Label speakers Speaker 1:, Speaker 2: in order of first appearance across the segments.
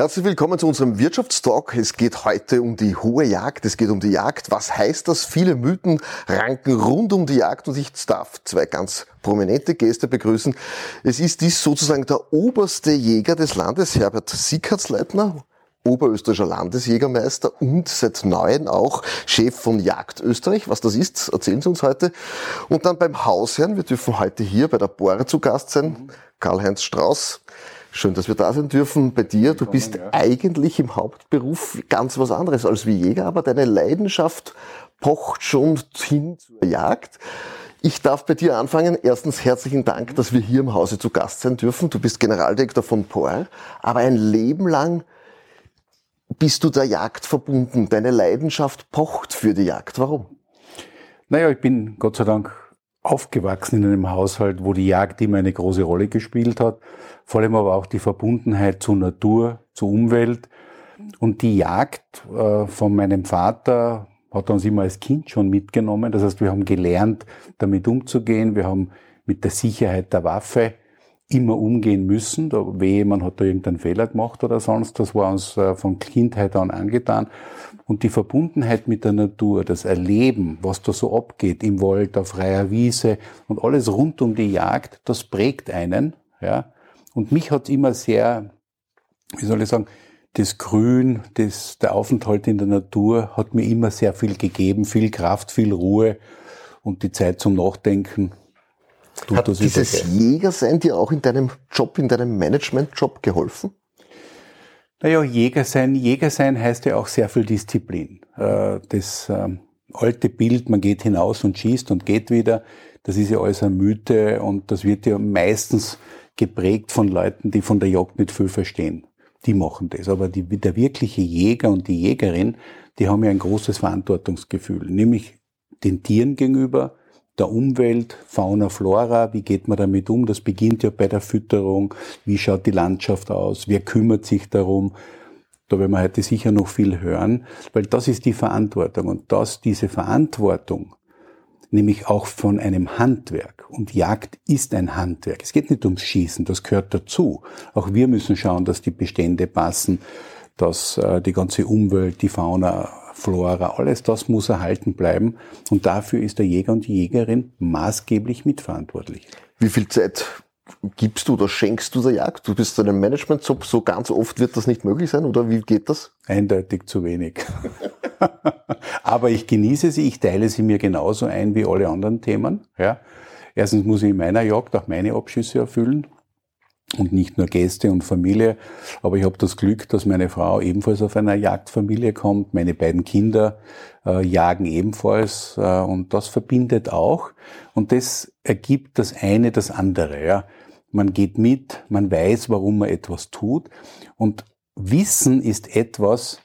Speaker 1: Herzlich willkommen zu unserem Wirtschaftstalk. Es geht heute um die hohe Jagd, es geht um die Jagd. Was heißt das? Viele Mythen ranken rund um die Jagd und ich darf zwei ganz prominente Gäste begrüßen. Es ist dies sozusagen der oberste Jäger des Landes, Herbert Sickertsleitner, oberösterreichischer Landesjägermeister und seit neuem auch Chef von Jagd Österreich. Was das ist, erzählen Sie uns heute. Und dann beim Hausherrn, wir dürfen heute hier bei der Bohrer zu Gast sein, Karl-Heinz Strauß. Schön, dass wir da sein dürfen bei dir. Du bist ja. eigentlich im Hauptberuf ganz was anderes als wie Jäger, aber deine Leidenschaft pocht schon hin zur Jagd. Ich darf bei dir anfangen. Erstens herzlichen Dank, dass wir hier im Hause zu Gast sein dürfen. Du bist Generaldirektor von POR, aber ein Leben lang bist du der Jagd verbunden. Deine Leidenschaft pocht für die Jagd. Warum?
Speaker 2: Naja, ich bin Gott sei Dank aufgewachsen in einem Haushalt, wo die Jagd immer eine große Rolle gespielt hat vor allem aber auch die Verbundenheit zur Natur, zur Umwelt. Und die Jagd äh, von meinem Vater hat uns immer als Kind schon mitgenommen. Das heißt, wir haben gelernt, damit umzugehen. Wir haben mit der Sicherheit der Waffe immer umgehen müssen. Da wehe, man hat da irgendeinen Fehler gemacht oder sonst. Das war uns äh, von Kindheit an angetan. Und die Verbundenheit mit der Natur, das Erleben, was da so abgeht im Wald, auf freier Wiese und alles rund um die Jagd, das prägt einen. Ja. Und mich hat immer sehr, wie soll ich sagen, das Grün, das, der Aufenthalt in der Natur hat mir immer sehr viel gegeben, viel Kraft, viel Ruhe und die Zeit zum Nachdenken.
Speaker 1: Tut hat dieses Jägersein dir auch in deinem Job, in deinem Managementjob geholfen?
Speaker 2: Naja, Jäger sein, Jäger sein heißt ja auch sehr viel Disziplin. Äh, das ähm, alte Bild, man geht hinaus und schießt und geht wieder, das ist ja alles eine Mythe und das wird ja meistens geprägt von Leuten, die von der Jagd nicht viel verstehen. Die machen das. Aber die, der wirkliche Jäger und die Jägerin, die haben ja ein großes Verantwortungsgefühl, nämlich den Tieren gegenüber, der Umwelt, Fauna, Flora, wie geht man damit um? Das beginnt ja bei der Fütterung. Wie schaut die Landschaft aus? Wer kümmert sich darum? Da werden wir heute sicher noch viel hören, weil das ist die Verantwortung. Und dass diese Verantwortung nämlich auch von einem Handwerk. Und Jagd ist ein Handwerk. Es geht nicht ums Schießen, das gehört dazu. Auch wir müssen schauen, dass die Bestände passen, dass äh, die ganze Umwelt, die Fauna, Flora, alles das muss erhalten bleiben. Und dafür ist der Jäger und die Jägerin maßgeblich mitverantwortlich.
Speaker 1: Wie viel Zeit gibst du oder schenkst du der Jagd? Du bist in einem Managementjob, so ganz oft wird das nicht möglich sein, oder wie geht das?
Speaker 2: Eindeutig zu wenig. Aber ich genieße sie, ich teile sie mir genauso ein wie alle anderen Themen. Ja. Erstens muss ich in meiner Jagd auch meine Abschüsse erfüllen und nicht nur Gäste und Familie. Aber ich habe das Glück, dass meine Frau ebenfalls auf einer Jagdfamilie kommt. Meine beiden Kinder äh, jagen ebenfalls äh, und das verbindet auch. Und das ergibt das eine das andere. Ja. Man geht mit, man weiß, warum man etwas tut. Und Wissen ist etwas,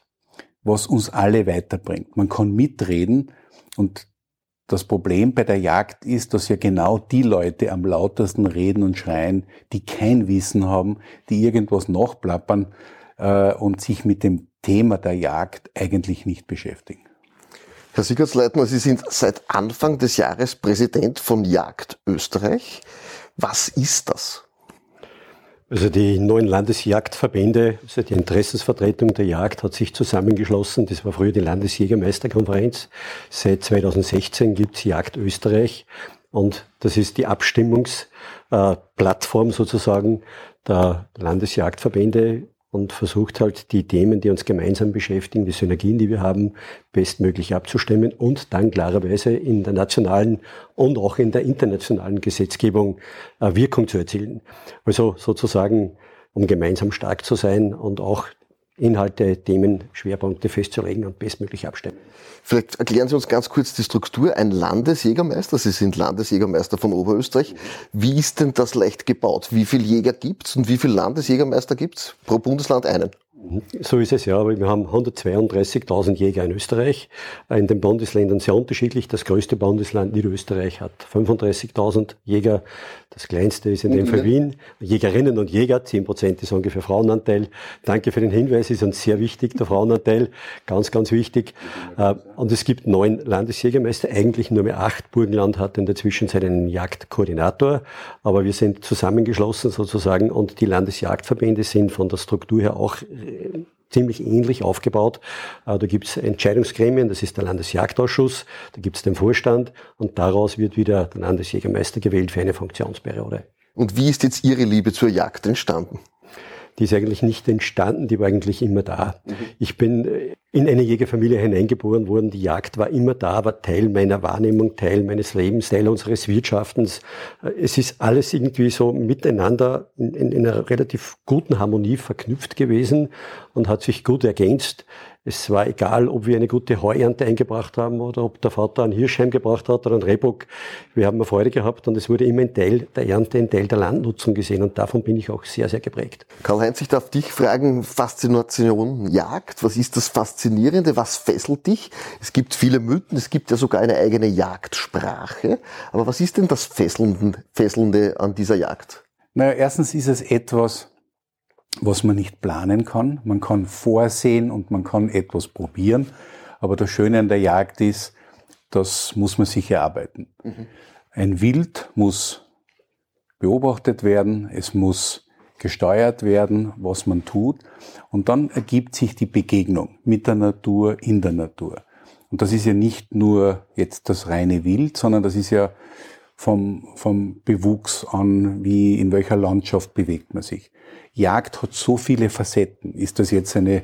Speaker 2: was uns alle weiterbringt. Man kann mitreden und das Problem bei der Jagd ist, dass ja genau die Leute am lautesten reden und schreien, die kein Wissen haben, die irgendwas nachplappern äh, und sich mit dem Thema der Jagd eigentlich nicht beschäftigen.
Speaker 1: Herr Sigurdsleitner, Sie sind seit Anfang des Jahres Präsident von Jagd Österreich. Was ist das?
Speaker 3: Also die neuen Landesjagdverbände, also die Interessensvertretung der Jagd hat sich zusammengeschlossen. Das war früher die Landesjägermeisterkonferenz. Seit 2016 gibt's Jagd Österreich und das ist die Abstimmungsplattform sozusagen der Landesjagdverbände und versucht halt die Themen, die uns gemeinsam beschäftigen, die Synergien, die wir haben, bestmöglich abzustimmen und dann klarerweise in der nationalen und auch in der internationalen Gesetzgebung äh, Wirkung zu erzielen. Also sozusagen, um gemeinsam stark zu sein und auch Inhalte, Themen, Schwerpunkte festzulegen und bestmöglich abstimmen.
Speaker 1: Vielleicht erklären Sie uns ganz kurz die Struktur. Ein Landesjägermeister, Sie sind Landesjägermeister von Oberösterreich. Wie ist denn das leicht gebaut? Wie viele Jäger gibt's und wie viele Landesjägermeister gibt's? Pro Bundesland einen.
Speaker 3: So ist es ja, aber wir haben 132.000 Jäger in Österreich, in den Bundesländern sehr unterschiedlich. Das größte Bundesland Niederösterreich hat 35.000 Jäger, das kleinste ist in dem Fall Wien. Jägerinnen und Jäger, 10 Prozent ist ungefähr Frauenanteil. Danke für den Hinweis, ist uns sehr wichtig, der Frauenanteil, ganz, ganz wichtig. Äh, und es gibt neun Landesjägermeister, eigentlich nur mehr acht. Burgenland hat in der Zwischenzeit einen Jagdkoordinator, aber wir sind zusammengeschlossen sozusagen und die Landesjagdverbände sind von der Struktur her auch ziemlich ähnlich aufgebaut. Da gibt es Entscheidungsgremien, das ist der Landesjagdausschuss, da gibt es den Vorstand und daraus wird wieder der Landesjägermeister gewählt für eine Funktionsperiode.
Speaker 1: Und wie ist jetzt Ihre Liebe zur Jagd entstanden?
Speaker 3: Die ist eigentlich nicht entstanden, die war eigentlich immer da. Mhm. Ich bin äh, in eine Jägerfamilie hineingeboren worden, die Jagd war immer da, war Teil meiner Wahrnehmung, Teil meines Lebens, Teil unseres Wirtschaftens. Äh, es ist alles irgendwie so miteinander in, in, in einer relativ guten Harmonie verknüpft gewesen und hat sich gut ergänzt. Es war egal, ob wir eine gute Heuernte eingebracht haben oder ob der Vater einen Hirsch heimgebracht hat oder einen Rehbock. Wir haben eine Freude gehabt und es wurde immer ein Teil der Ernte, ein Teil der Landnutzung gesehen und davon bin ich auch sehr, sehr geprägt.
Speaker 1: Karl-Heinz, ich darf dich fragen, Faszination Jagd, was ist das Faszinierende, was fesselt dich? Es gibt viele Mythen, es gibt ja sogar eine eigene Jagdsprache, aber was ist denn das Fesselnde, Fesselnde an dieser Jagd?
Speaker 2: Naja, erstens ist es etwas, was man nicht planen kann. Man kann vorsehen und man kann etwas probieren. Aber das Schöne an der Jagd ist, das muss man sich erarbeiten. Mhm. Ein Wild muss beobachtet werden, es muss gesteuert werden, was man tut. Und dann ergibt sich die Begegnung mit der Natur, in der Natur. Und das ist ja nicht nur jetzt das reine Wild, sondern das ist ja vom, vom Bewuchs an, wie in welcher Landschaft bewegt man sich. Jagd hat so viele Facetten. Ist das jetzt eine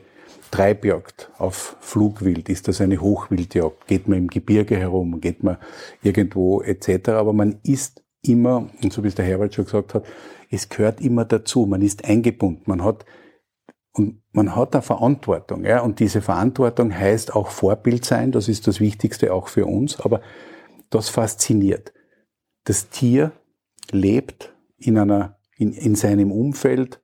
Speaker 2: Treibjagd auf Flugwild? Ist das eine Hochwildjagd? Geht man im Gebirge herum? Geht man irgendwo etc.? Aber man ist immer, und so wie es der Herbert schon gesagt hat, es gehört immer dazu. Man ist eingebunden. Man hat und man hat eine Verantwortung, ja, und diese Verantwortung heißt auch Vorbild sein, das ist das Wichtigste auch für uns, aber das fasziniert. Das Tier lebt in einer, in, in seinem Umfeld,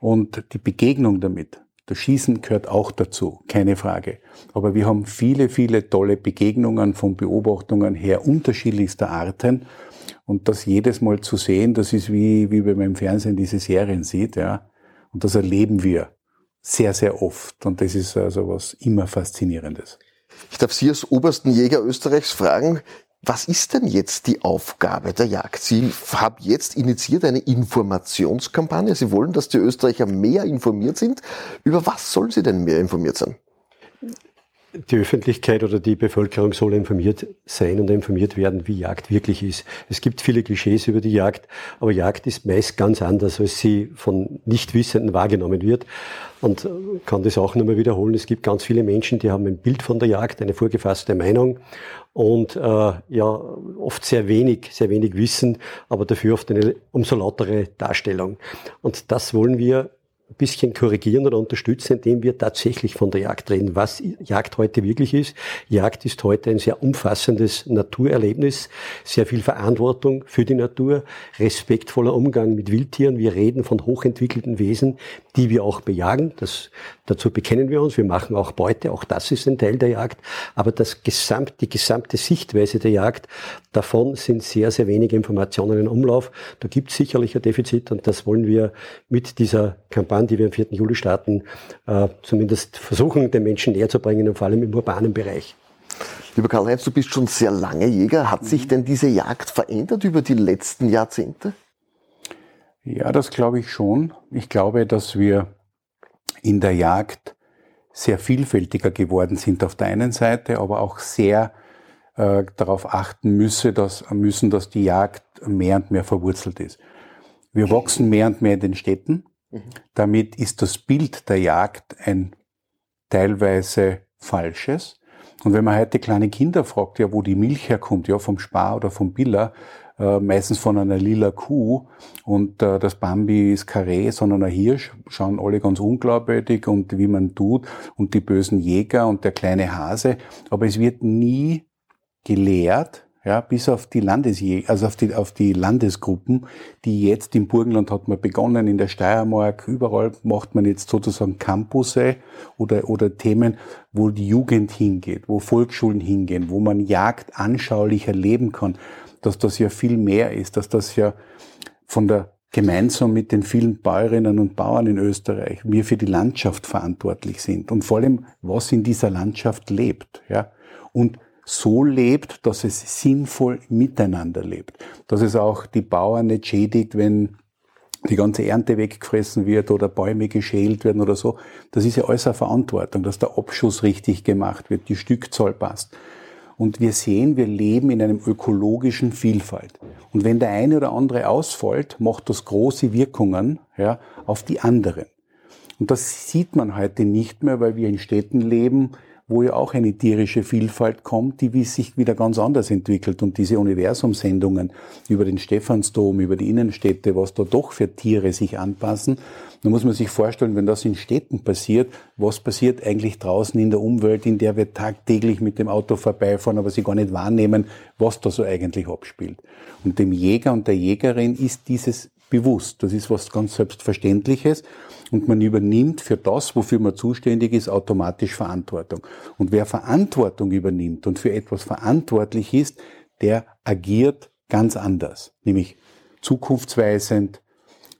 Speaker 2: und die Begegnung damit, das Schießen gehört auch dazu, keine Frage. Aber wir haben viele, viele tolle Begegnungen von Beobachtungen her unterschiedlichster Arten. Und das jedes Mal zu sehen, das ist wie, wie wenn man im Fernsehen diese Serien sieht, ja. Und das erleben wir sehr, sehr oft. Und das ist also was immer Faszinierendes.
Speaker 1: Ich darf Sie als obersten Jäger Österreichs fragen, was ist denn jetzt die Aufgabe der Jagd? Sie haben jetzt initiiert eine Informationskampagne. Sie wollen, dass die Österreicher mehr informiert sind. Über was sollen sie denn mehr informiert sein?
Speaker 3: Die Öffentlichkeit oder die Bevölkerung soll informiert sein und informiert werden, wie Jagd wirklich ist. Es gibt viele Klischees über die Jagd, aber Jagd ist meist ganz anders, als sie von Nichtwissenden wahrgenommen wird. Und kann das auch nochmal wiederholen. Es gibt ganz viele Menschen, die haben ein Bild von der Jagd, eine vorgefasste Meinung und äh, ja oft sehr wenig, sehr wenig Wissen, aber dafür oft eine umso lautere Darstellung. Und das wollen wir ein bisschen korrigieren oder unterstützen, indem wir tatsächlich von der Jagd reden, was Jagd heute wirklich ist. Jagd ist heute ein sehr umfassendes Naturerlebnis, sehr viel Verantwortung für die Natur, respektvoller Umgang mit Wildtieren. Wir reden von hochentwickelten Wesen, die wir auch bejagen. Das, dazu bekennen wir uns. Wir machen auch Beute. Auch das ist ein Teil der Jagd. Aber das gesamt, die gesamte Sichtweise der Jagd, davon sind sehr, sehr wenige Informationen in Umlauf. Da gibt es sicherlich ein Defizit und das wollen wir mit dieser Kampagne, die wir am 4. Juli starten, äh, zumindest versuchen, den Menschen näher zu bringen und vor allem im urbanen Bereich.
Speaker 1: Lieber Karl-Heinz, du bist schon sehr lange Jäger. Hat sich denn diese Jagd verändert über die letzten Jahrzehnte?
Speaker 2: Ja, das glaube ich schon. Ich glaube, dass wir in der Jagd sehr vielfältiger geworden sind auf der einen Seite, aber auch sehr äh, darauf achten müsse, dass, müssen, dass die Jagd mehr und mehr verwurzelt ist. Wir wachsen mehr und mehr in den Städten. Mhm. Damit ist das Bild der Jagd ein teilweise falsches. Und wenn man heute kleine Kinder fragt, ja, wo die Milch herkommt, ja, vom Spar oder vom Biller, äh, meistens von einer lila Kuh und äh, das Bambi ist Karree, sondern ein Hirsch, schauen alle ganz unglaubwürdig und wie man tut und die bösen Jäger und der kleine Hase. Aber es wird nie gelehrt, ja, bis auf die Landesjäger, also auf die, auf die Landesgruppen, die jetzt im Burgenland hat man begonnen, in der Steiermark, überall macht man jetzt sozusagen Campusse oder, oder Themen, wo die Jugend hingeht, wo Volksschulen hingehen, wo man Jagd anschaulich erleben kann dass das ja viel mehr ist, dass das ja von der gemeinsam mit den vielen Bäuerinnen und Bauern in Österreich wir für die Landschaft verantwortlich sind und vor allem was in dieser Landschaft lebt, ja. Und so lebt, dass es sinnvoll miteinander lebt, dass es auch die Bauern nicht schädigt, wenn die ganze Ernte weggefressen wird oder Bäume geschält werden oder so. Das ist ja alles eine Verantwortung, dass der Abschuss richtig gemacht wird, die Stückzahl passt. Und wir sehen, wir leben in einem ökologischen Vielfalt. Und wenn der eine oder andere ausfällt, macht das große Wirkungen ja, auf die anderen. Und das sieht man heute nicht mehr, weil wir in Städten leben, wo ja auch eine tierische Vielfalt kommt, die sich wieder ganz anders entwickelt. Und diese Universumsendungen über den Stephansdom, über die Innenstädte, was da doch für Tiere sich anpassen, da muss man sich vorstellen, wenn das in Städten passiert, was passiert eigentlich draußen in der Umwelt, in der wir tagtäglich mit dem Auto vorbeifahren, aber sie gar nicht wahrnehmen, was da so eigentlich abspielt. Und dem Jäger und der Jägerin ist dieses bewusst. Das ist was ganz Selbstverständliches und man übernimmt für das, wofür man zuständig ist, automatisch Verantwortung. Und wer Verantwortung übernimmt und für etwas verantwortlich ist, der agiert ganz anders, nämlich zukunftsweisend,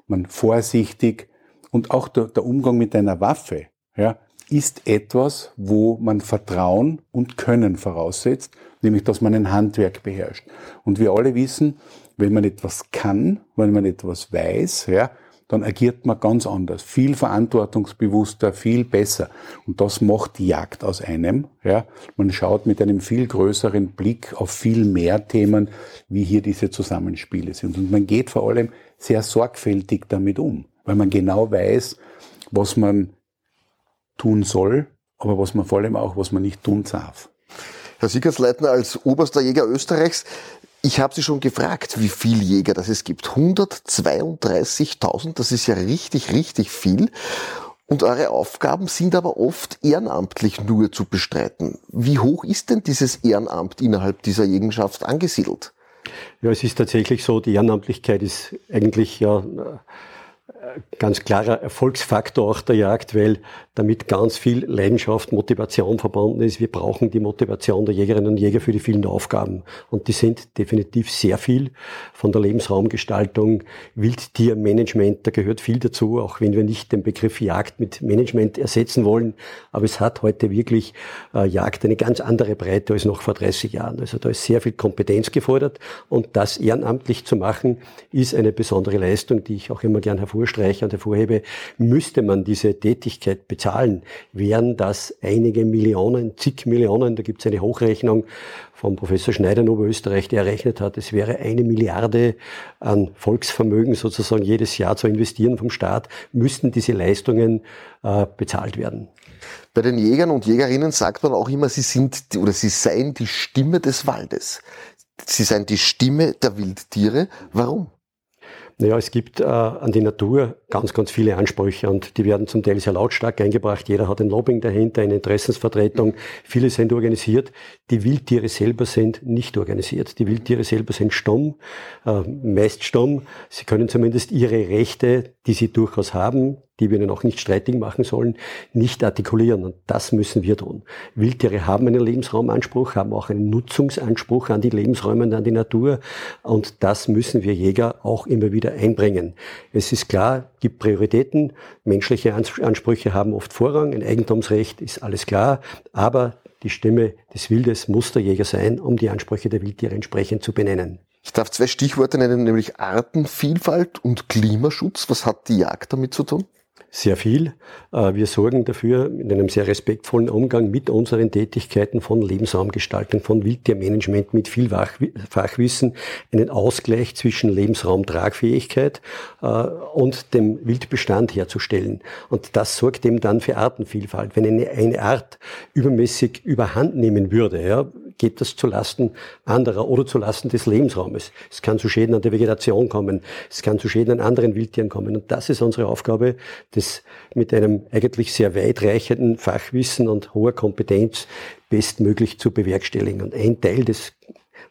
Speaker 2: man vorsichtig und auch der, der Umgang mit einer Waffe ja, ist etwas, wo man Vertrauen und Können voraussetzt, nämlich dass man ein Handwerk beherrscht. Und wir alle wissen, wenn man etwas kann, wenn man etwas weiß, ja, dann agiert man ganz anders, viel verantwortungsbewusster, viel besser. Und das macht die Jagd aus einem. Ja. Man schaut mit einem viel größeren Blick auf viel mehr Themen, wie hier diese Zusammenspiele sind. Und man geht vor allem sehr sorgfältig damit um, weil man genau weiß, was man tun soll, aber was man vor allem auch, was man nicht tun darf.
Speaker 1: Herr Siegersleitner, als oberster Jäger Österreichs, ich habe Sie schon gefragt, wie viel Jäger das es gibt. 132.000, das ist ja richtig, richtig viel. Und eure Aufgaben sind aber oft ehrenamtlich nur zu bestreiten. Wie hoch ist denn dieses Ehrenamt innerhalb dieser Jägenschaft angesiedelt?
Speaker 3: Ja, es ist tatsächlich so, die Ehrenamtlichkeit ist eigentlich ja ganz klarer Erfolgsfaktor auch der Jagd, weil damit ganz viel Leidenschaft, Motivation verbunden ist. Wir brauchen die Motivation der Jägerinnen und Jäger für die vielen Aufgaben. Und die sind definitiv sehr viel von der Lebensraumgestaltung, Wildtiermanagement, da gehört viel dazu, auch wenn wir nicht den Begriff Jagd mit Management ersetzen wollen. Aber es hat heute wirklich äh, Jagd eine ganz andere Breite als noch vor 30 Jahren. Also da ist sehr viel Kompetenz gefordert und das ehrenamtlich zu machen, ist eine besondere Leistung, die ich auch immer gern hervorstelle und hervorhebe, müsste man diese Tätigkeit bezahlen, wären das einige Millionen, zig Millionen, da gibt es eine Hochrechnung vom Professor Schneider in Oberösterreich, der errechnet hat, es wäre eine Milliarde an Volksvermögen sozusagen jedes Jahr zu investieren vom Staat, müssten diese Leistungen äh, bezahlt werden.
Speaker 1: Bei den Jägern und Jägerinnen sagt man auch immer, sie sind oder sie seien die Stimme des Waldes. Sie seien die Stimme der Wildtiere. Warum?
Speaker 3: Naja, es gibt äh, an die Natur ganz, ganz viele Ansprüche und die werden zum Teil sehr lautstark eingebracht. Jeder hat ein Lobbying dahinter, eine Interessensvertretung. Viele sind organisiert. Die Wildtiere selber sind nicht organisiert. Die Wildtiere selber sind stumm, äh, meist stumm. Sie können zumindest ihre Rechte, die sie durchaus haben, die wir ihnen auch nicht streitig machen sollen, nicht artikulieren. Und das müssen wir tun. Wildtiere haben einen Lebensraumanspruch, haben auch einen Nutzungsanspruch an die Lebensräume und an die Natur. Und das müssen wir Jäger auch immer wieder einbringen. Es ist klar, gibt Prioritäten. Menschliche Ansprüche haben oft Vorrang. Ein Eigentumsrecht ist alles klar. Aber die Stimme des Wildes muss der Jäger sein, um die Ansprüche der Wildtiere entsprechend zu benennen.
Speaker 1: Ich darf zwei Stichworte nennen, nämlich Artenvielfalt und Klimaschutz. Was hat die Jagd damit zu tun?
Speaker 3: Sehr viel. Äh, wir sorgen dafür in einem sehr respektvollen Umgang mit unseren Tätigkeiten von Lebensraumgestaltung, von Wildtiermanagement mit viel Fachwissen, einen Ausgleich zwischen Lebensraumtragfähigkeit äh, und dem Wildbestand herzustellen. Und das sorgt eben dann für Artenvielfalt. Wenn eine, eine Art übermäßig überhand nehmen würde, ja, geht das zulasten anderer oder zulasten des Lebensraumes. Es kann zu Schäden an der Vegetation kommen, es kann zu Schäden an anderen Wildtieren kommen. Und das ist unsere Aufgabe, das mit einem eigentlich sehr weitreichenden Fachwissen und hoher Kompetenz bestmöglich zu bewerkstelligen. Und ein Teil des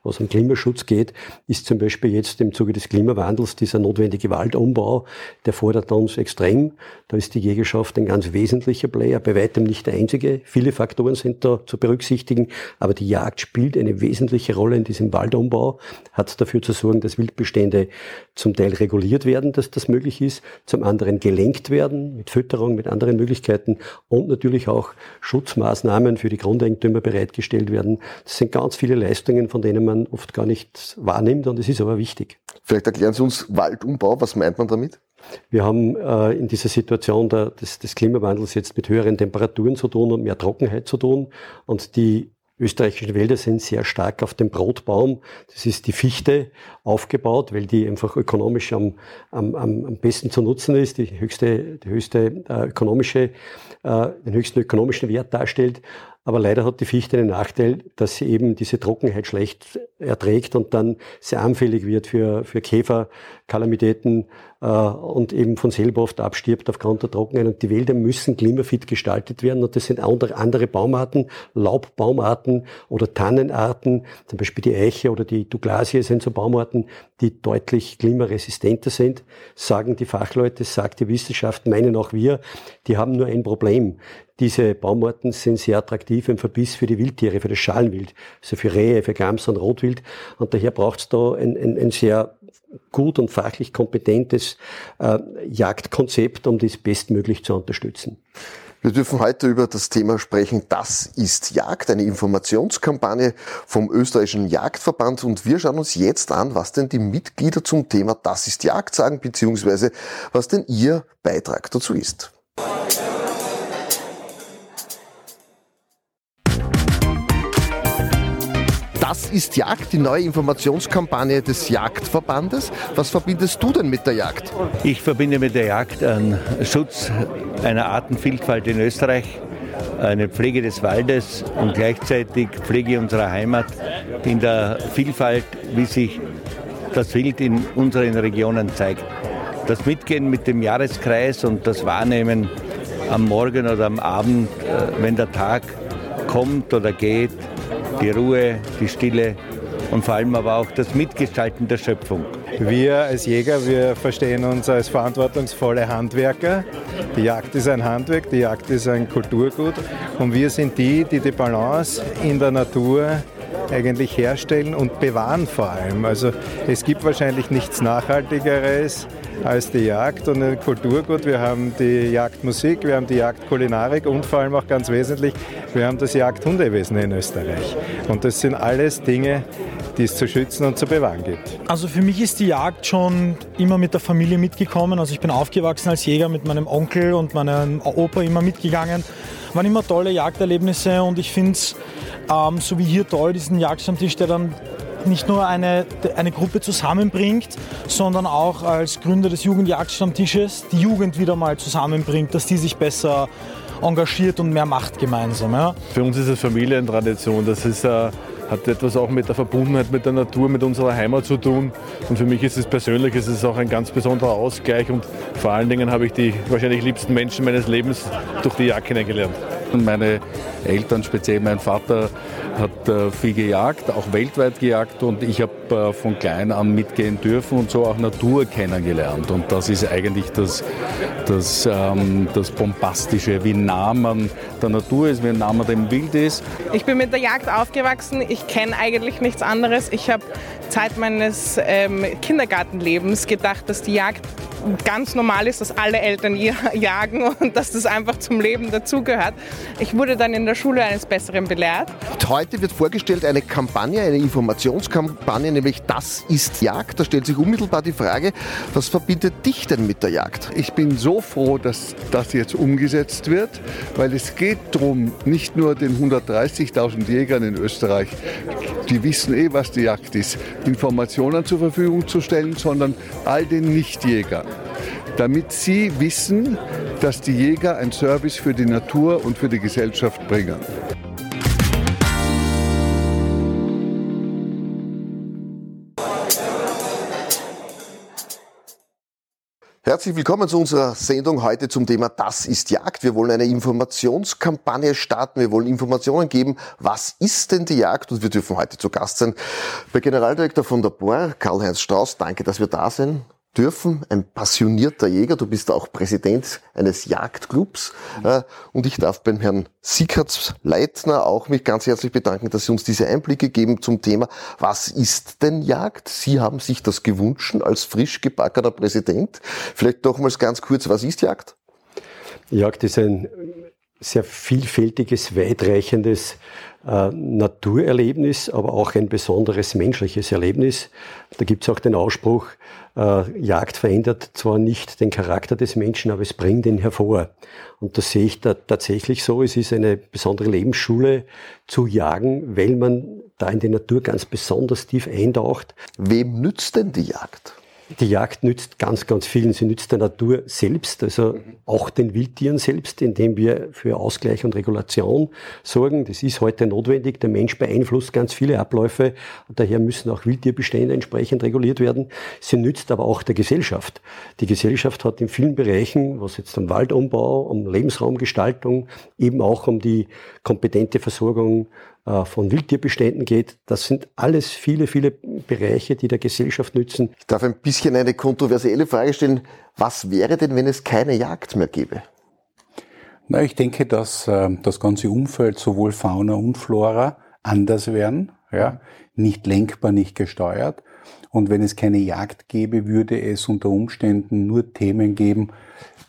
Speaker 3: was um Klimaschutz geht, ist zum Beispiel jetzt im Zuge des Klimawandels dieser notwendige Waldumbau, der fordert uns extrem. Da ist die Jägerschaft ein ganz wesentlicher Player, bei weitem nicht der einzige. Viele Faktoren sind da zu berücksichtigen, aber die Jagd spielt eine wesentliche Rolle in diesem Waldumbau, hat dafür zu sorgen, dass Wildbestände zum Teil reguliert werden, dass das möglich ist, zum anderen gelenkt werden mit Fütterung, mit anderen Möglichkeiten und natürlich auch Schutzmaßnahmen für die Grundeigentümer bereitgestellt werden. Das sind ganz viele Leistungen, von denen man oft gar nicht wahrnimmt und es ist aber wichtig.
Speaker 1: Vielleicht erklären Sie uns Waldumbau, was meint man damit?
Speaker 3: Wir haben äh, in dieser Situation der, des, des Klimawandels jetzt mit höheren Temperaturen zu tun und mehr Trockenheit zu tun. Und die österreichischen Wälder sind sehr stark auf dem Brotbaum, das ist die Fichte, aufgebaut, weil die einfach ökonomisch am, am, am besten zu nutzen ist, die höchste, die höchste äh, ökonomische, äh, den höchsten ökonomischen Wert darstellt. Aber leider hat die Fichte den Nachteil, dass sie eben diese Trockenheit schlecht erträgt und dann sehr anfällig wird für, für Käfer, Kalamitäten äh, und eben von selber oft abstirbt aufgrund der Trockenheit. Und die Wälder müssen klimafit gestaltet werden. Und das sind andere, andere Baumarten, Laubbaumarten oder Tannenarten, zum Beispiel die Eiche oder die Douglasie sind so Baumarten, die deutlich klimaresistenter sind, sagen die Fachleute, sagt die Wissenschaft, meinen auch wir. Die haben nur ein Problem. Diese Baumarten sind sehr attraktiv im Verbiss für die Wildtiere, für das Schalenwild, also für Rehe, für Gams und Rotwild. Und daher braucht es da ein, ein, ein sehr gut und fachlich kompetentes äh, Jagdkonzept, um das bestmöglich zu unterstützen.
Speaker 1: Wir dürfen heute über das Thema sprechen, das ist Jagd, eine Informationskampagne vom österreichischen Jagdverband und wir schauen uns jetzt an, was denn die Mitglieder zum Thema Das ist Jagd sagen, beziehungsweise was denn ihr Beitrag dazu ist. Das ist Jagd, die neue Informationskampagne des Jagdverbandes. Was verbindest du denn mit der Jagd?
Speaker 4: Ich verbinde mit der Jagd einen Schutz einer Artenvielfalt in Österreich, eine Pflege des Waldes und gleichzeitig Pflege unserer Heimat in der Vielfalt, wie sich das Wild in unseren Regionen zeigt. Das Mitgehen mit dem Jahreskreis und das Wahrnehmen am Morgen oder am Abend, äh, wenn der Tag kommt oder geht, die Ruhe, die Stille und vor allem aber auch das Mitgestalten der Schöpfung.
Speaker 5: Wir als Jäger, wir verstehen uns als verantwortungsvolle Handwerker. Die Jagd ist ein Handwerk, die Jagd ist ein Kulturgut und wir sind die, die die Balance in der Natur eigentlich herstellen und bewahren vor allem. Also es gibt wahrscheinlich nichts Nachhaltigeres als die Jagd und ein Kulturgut. Wir haben die Jagdmusik, wir haben die Jagdkulinarik und vor allem auch ganz wesentlich, wir haben das Jagdhundewesen in Österreich. Und das sind alles Dinge, die es zu schützen und zu bewahren gibt.
Speaker 6: Also für mich ist die Jagd schon immer mit der Familie mitgekommen. Also ich bin aufgewachsen als Jäger mit meinem Onkel und meinem Opa immer mitgegangen. Waren immer tolle Jagderlebnisse und ich finde es ähm, so wie hier toll, diesen Jagdstammtisch, der dann nicht nur eine, eine Gruppe zusammenbringt, sondern auch als Gründer des Jugendjagdstammtisches die Jugend wieder mal zusammenbringt, dass die sich besser engagiert und mehr macht gemeinsam. Ja.
Speaker 7: Für uns ist es Familientradition. Das ist, äh, hat etwas auch mit der Verbundenheit mit der Natur, mit unserer Heimat zu tun. Und für mich ist es persönlich ist es auch ein ganz besonderer Ausgleich. Und vor allen Dingen habe ich die wahrscheinlich liebsten Menschen meines Lebens durch die Jagd kennengelernt.
Speaker 2: Meine Eltern, speziell mein Vater, hat äh, viel gejagt, auch weltweit gejagt und ich habe äh, von klein an mitgehen dürfen und so auch Natur kennengelernt. Und das ist eigentlich das, das, ähm, das Bombastische, wie nah man der Natur ist, wie nah man dem Wild ist.
Speaker 8: Ich bin mit der Jagd aufgewachsen, ich kenne eigentlich nichts anderes. Ich habe Zeit meines ähm, Kindergartenlebens gedacht, dass die Jagd ganz normal ist, dass alle Eltern jagen und dass das einfach zum Leben dazugehört. Ich wurde dann in der Schule eines Besseren belehrt.
Speaker 1: Heute wird vorgestellt eine Kampagne, eine Informationskampagne, nämlich Das ist Jagd. Da stellt sich unmittelbar die Frage, was verbindet dich denn mit der Jagd?
Speaker 9: Ich bin so froh, dass das jetzt umgesetzt wird, weil es geht darum, nicht nur den 130.000 Jägern in Österreich, die wissen eh, was die Jagd ist, Informationen zur Verfügung zu stellen, sondern all den Nichtjägern damit sie wissen, dass die Jäger ein Service für die Natur und für die Gesellschaft bringen.
Speaker 1: Herzlich willkommen zu unserer Sendung heute zum Thema Das ist Jagd. Wir wollen eine Informationskampagne starten. Wir wollen Informationen geben. Was ist denn die Jagd? Und wir dürfen heute zu Gast sein bei Generaldirektor von der BOR, Karl-Heinz Strauß. Danke, dass wir da sind dürfen, ein passionierter Jäger. Du bist auch Präsident eines Jagdclubs. Mhm. Und ich darf beim Herrn Sickerts-Leitner auch mich ganz herzlich bedanken, dass Sie uns diese Einblicke geben zum Thema, was ist denn Jagd? Sie haben sich das gewünscht als frisch gebackener Präsident. Vielleicht nochmals ganz kurz, was ist Jagd?
Speaker 3: Jagd ist ein sehr vielfältiges, weitreichendes äh, Naturerlebnis, aber auch ein besonderes menschliches Erlebnis. Da gibt es auch den Ausspruch, äh, Jagd verändert zwar nicht den Charakter des Menschen, aber es bringt ihn hervor. Und das sehe ich da tatsächlich so. Es ist eine besondere Lebensschule zu jagen, weil man da in die Natur ganz besonders tief eintaucht.
Speaker 1: Wem nützt denn die Jagd?
Speaker 3: Die Jagd nützt ganz, ganz vielen. Sie nützt der Natur selbst, also auch den Wildtieren selbst, indem wir für Ausgleich und Regulation sorgen. Das ist heute notwendig. Der Mensch beeinflusst ganz viele Abläufe daher müssen auch Wildtierbestände entsprechend reguliert werden. Sie nützt aber auch der Gesellschaft. Die Gesellschaft hat in vielen Bereichen, was jetzt am Waldumbau, um Lebensraumgestaltung, eben auch um die kompetente Versorgung von Wildtierbeständen geht. Das sind alles viele, viele Bereiche, die der Gesellschaft nützen.
Speaker 1: Ich darf ein bisschen eine kontroversielle Frage stellen. Was wäre denn, wenn es keine Jagd mehr gäbe?
Speaker 2: Na, ich denke, dass äh, das ganze Umfeld, sowohl Fauna und Flora, anders wären, ja, nicht lenkbar, nicht gesteuert. Und wenn es keine Jagd gäbe, würde es unter Umständen nur Themen geben,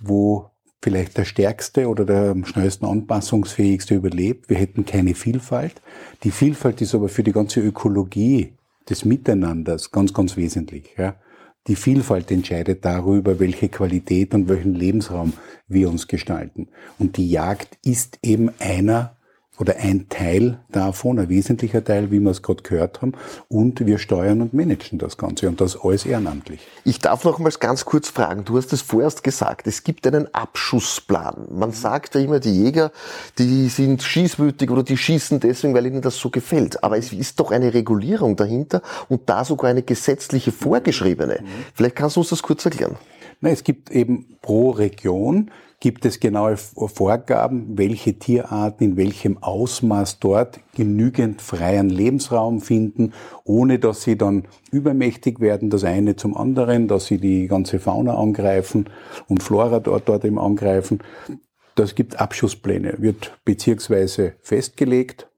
Speaker 2: wo vielleicht der stärkste oder der am schnellsten anpassungsfähigste überlebt. Wir hätten keine Vielfalt. Die Vielfalt ist aber für die ganze Ökologie des Miteinanders ganz, ganz wesentlich. Ja. Die Vielfalt entscheidet darüber, welche Qualität und welchen Lebensraum wir uns gestalten. Und die Jagd ist eben einer oder ein Teil davon, ein wesentlicher Teil, wie wir es gerade gehört haben. Und wir steuern und managen das Ganze und das alles ehrenamtlich.
Speaker 1: Ich darf noch mal ganz kurz fragen. Du hast es vorerst gesagt, es gibt einen Abschussplan. Man sagt ja immer, die Jäger, die sind schießwütig oder die schießen deswegen, weil ihnen das so gefällt. Aber es ist doch eine Regulierung dahinter und da sogar eine gesetzliche vorgeschriebene. Vielleicht kannst du uns das kurz erklären.
Speaker 2: Na, es gibt eben pro Region gibt es genaue Vorgaben, welche Tierarten in welchem Ausmaß dort genügend freien Lebensraum finden, ohne dass sie dann übermächtig werden, das eine zum anderen, dass sie die ganze Fauna angreifen und Flora dort, dort eben angreifen. Das gibt Abschusspläne, wird beziehungsweise festgelegt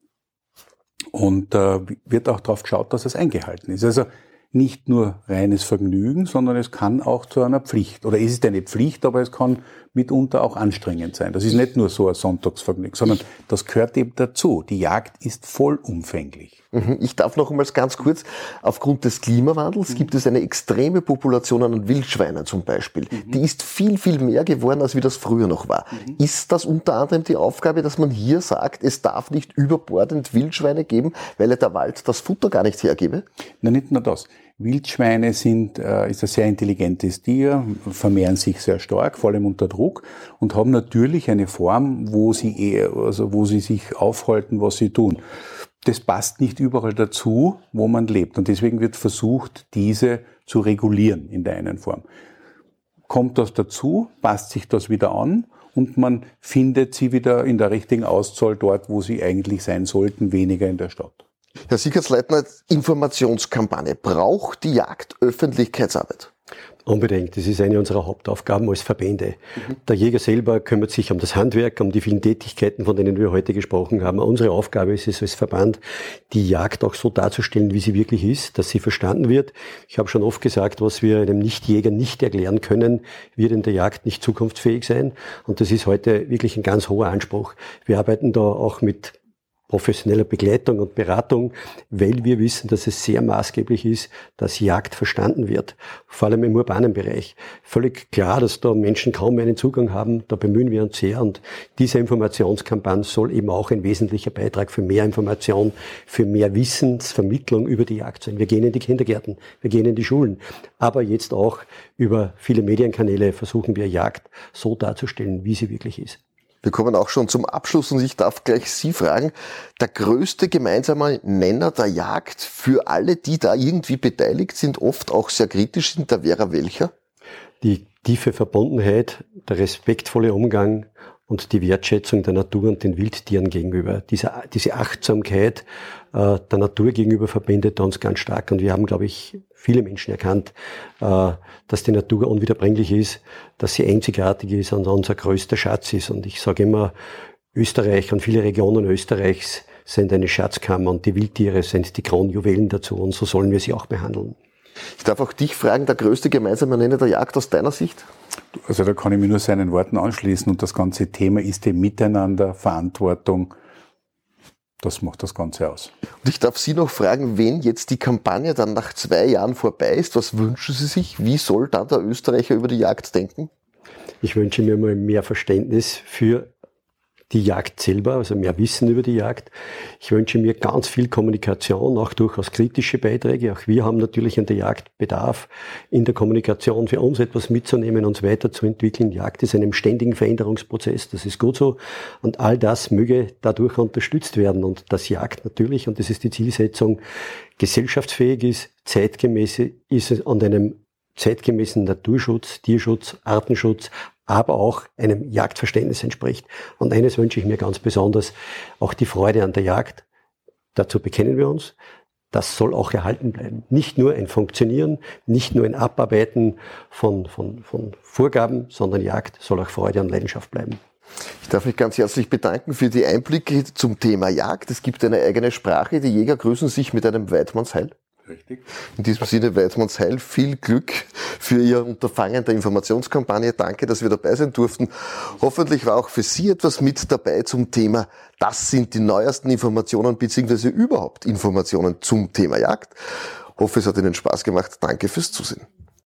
Speaker 2: und äh, wird auch darauf geschaut, dass es eingehalten ist. Also nicht nur reines Vergnügen, sondern es kann auch zu einer Pflicht. Oder es ist eine Pflicht, aber es kann mitunter auch anstrengend sein. Das ist nicht nur so ein Sonntagsvergnügen, sondern das gehört eben dazu. Die Jagd ist vollumfänglich.
Speaker 1: Mhm. Ich darf noch einmal ganz kurz, aufgrund des Klimawandels mhm. gibt es eine extreme Population an Wildschweinen zum Beispiel. Mhm. Die ist viel, viel mehr geworden, als wie das früher noch war. Mhm. Ist das unter anderem die Aufgabe, dass man hier sagt, es darf nicht überbordend Wildschweine geben, weil der Wald das Futter gar nicht hergebe?
Speaker 2: Na, nicht nur das. Wildschweine sind, äh, ist ein sehr intelligentes Tier, vermehren sich sehr stark, vor allem unter Druck und haben natürlich eine Form, wo sie eher, also wo sie sich aufhalten, was sie tun. Das passt nicht überall dazu, wo man lebt und deswegen wird versucht, diese zu regulieren in der einen Form. Kommt das dazu, passt sich das wieder an und man findet sie wieder in der richtigen Auszahl dort, wo sie eigentlich sein sollten, weniger in der Stadt.
Speaker 1: Herr Sichertsleitner, Informationskampagne. Braucht die Jagd Öffentlichkeitsarbeit?
Speaker 3: Unbedingt. Das ist eine unserer Hauptaufgaben als Verbände. Mhm. Der Jäger selber kümmert sich um das Handwerk, um die vielen Tätigkeiten, von denen wir heute gesprochen haben. Unsere Aufgabe ist es als Verband, die Jagd auch so darzustellen, wie sie wirklich ist, dass sie verstanden wird. Ich habe schon oft gesagt, was wir einem Nichtjäger nicht erklären können, wird in der Jagd nicht zukunftsfähig sein. Und das ist heute wirklich ein ganz hoher Anspruch. Wir arbeiten da auch mit professioneller Begleitung und Beratung, weil wir wissen, dass es sehr maßgeblich ist, dass Jagd verstanden wird, vor allem im urbanen Bereich. Völlig klar, dass da Menschen kaum einen Zugang haben, da bemühen wir uns sehr und diese Informationskampagne soll eben auch ein wesentlicher Beitrag für mehr Information, für mehr Wissensvermittlung über die Jagd sein. Wir gehen in die Kindergärten, wir gehen in die Schulen, aber jetzt auch über viele Medienkanäle versuchen wir Jagd so darzustellen, wie sie wirklich ist.
Speaker 1: Wir kommen auch schon zum Abschluss und ich darf gleich Sie fragen, der größte gemeinsame Nenner der Jagd für alle, die da irgendwie beteiligt sind, oft auch sehr kritisch sind, da wäre welcher?
Speaker 3: Die tiefe Verbundenheit, der respektvolle Umgang und die Wertschätzung der Natur und den Wildtieren gegenüber. Diese, diese Achtsamkeit äh, der Natur gegenüber verbindet uns ganz stark. Und wir haben, glaube ich, viele Menschen erkannt, äh, dass die Natur unwiederbringlich ist, dass sie einzigartig ist und unser größter Schatz ist. Und ich sage immer, Österreich und viele Regionen Österreichs sind eine Schatzkammer und die Wildtiere sind die Kronjuwelen dazu und so sollen wir sie auch behandeln.
Speaker 1: Ich darf auch dich fragen, der größte gemeinsame Nenner der Jagd aus deiner Sicht?
Speaker 2: Also da kann ich mich nur seinen Worten anschließen und das ganze Thema ist dem Miteinander, Verantwortung, das macht das Ganze aus.
Speaker 1: Und ich darf Sie noch fragen, wenn jetzt die Kampagne dann nach zwei Jahren vorbei ist, was wünschen Sie sich? Wie soll dann der Österreicher über die Jagd denken?
Speaker 3: Ich wünsche mir mal mehr Verständnis für die Jagd selber, also mehr Wissen über die Jagd. Ich wünsche mir ganz viel Kommunikation, auch durchaus kritische Beiträge. Auch wir haben natürlich an der Jagd Bedarf, in der Kommunikation für uns etwas mitzunehmen, uns weiterzuentwickeln. Jagd ist einem ständigen Veränderungsprozess, das ist gut so. Und all das möge dadurch unterstützt werden. Und das Jagd natürlich, und das ist die Zielsetzung, gesellschaftsfähig ist, zeitgemäß ist an einem zeitgemäßen Naturschutz, Tierschutz, Artenschutz, aber auch einem Jagdverständnis entspricht. Und eines wünsche ich mir ganz besonders, auch die Freude an der Jagd. Dazu bekennen wir uns. Das soll auch erhalten bleiben. Nicht nur ein Funktionieren, nicht nur ein Abarbeiten von, von, von Vorgaben, sondern Jagd soll auch Freude und Leidenschaft bleiben.
Speaker 1: Ich darf mich ganz herzlich bedanken für die Einblicke zum Thema Jagd. Es gibt eine eigene Sprache. Die Jäger grüßen sich mit einem Weidmannsheil. Richtig. In diesem Sinne, Weidmanns Heil, viel Glück für Ihr Unterfangen der Informationskampagne. Danke, dass wir dabei sein durften. Hoffentlich war auch für Sie etwas mit dabei zum Thema, das sind die neuesten Informationen beziehungsweise überhaupt Informationen zum Thema Jagd. Hoffe, es hat Ihnen Spaß gemacht. Danke fürs Zusehen.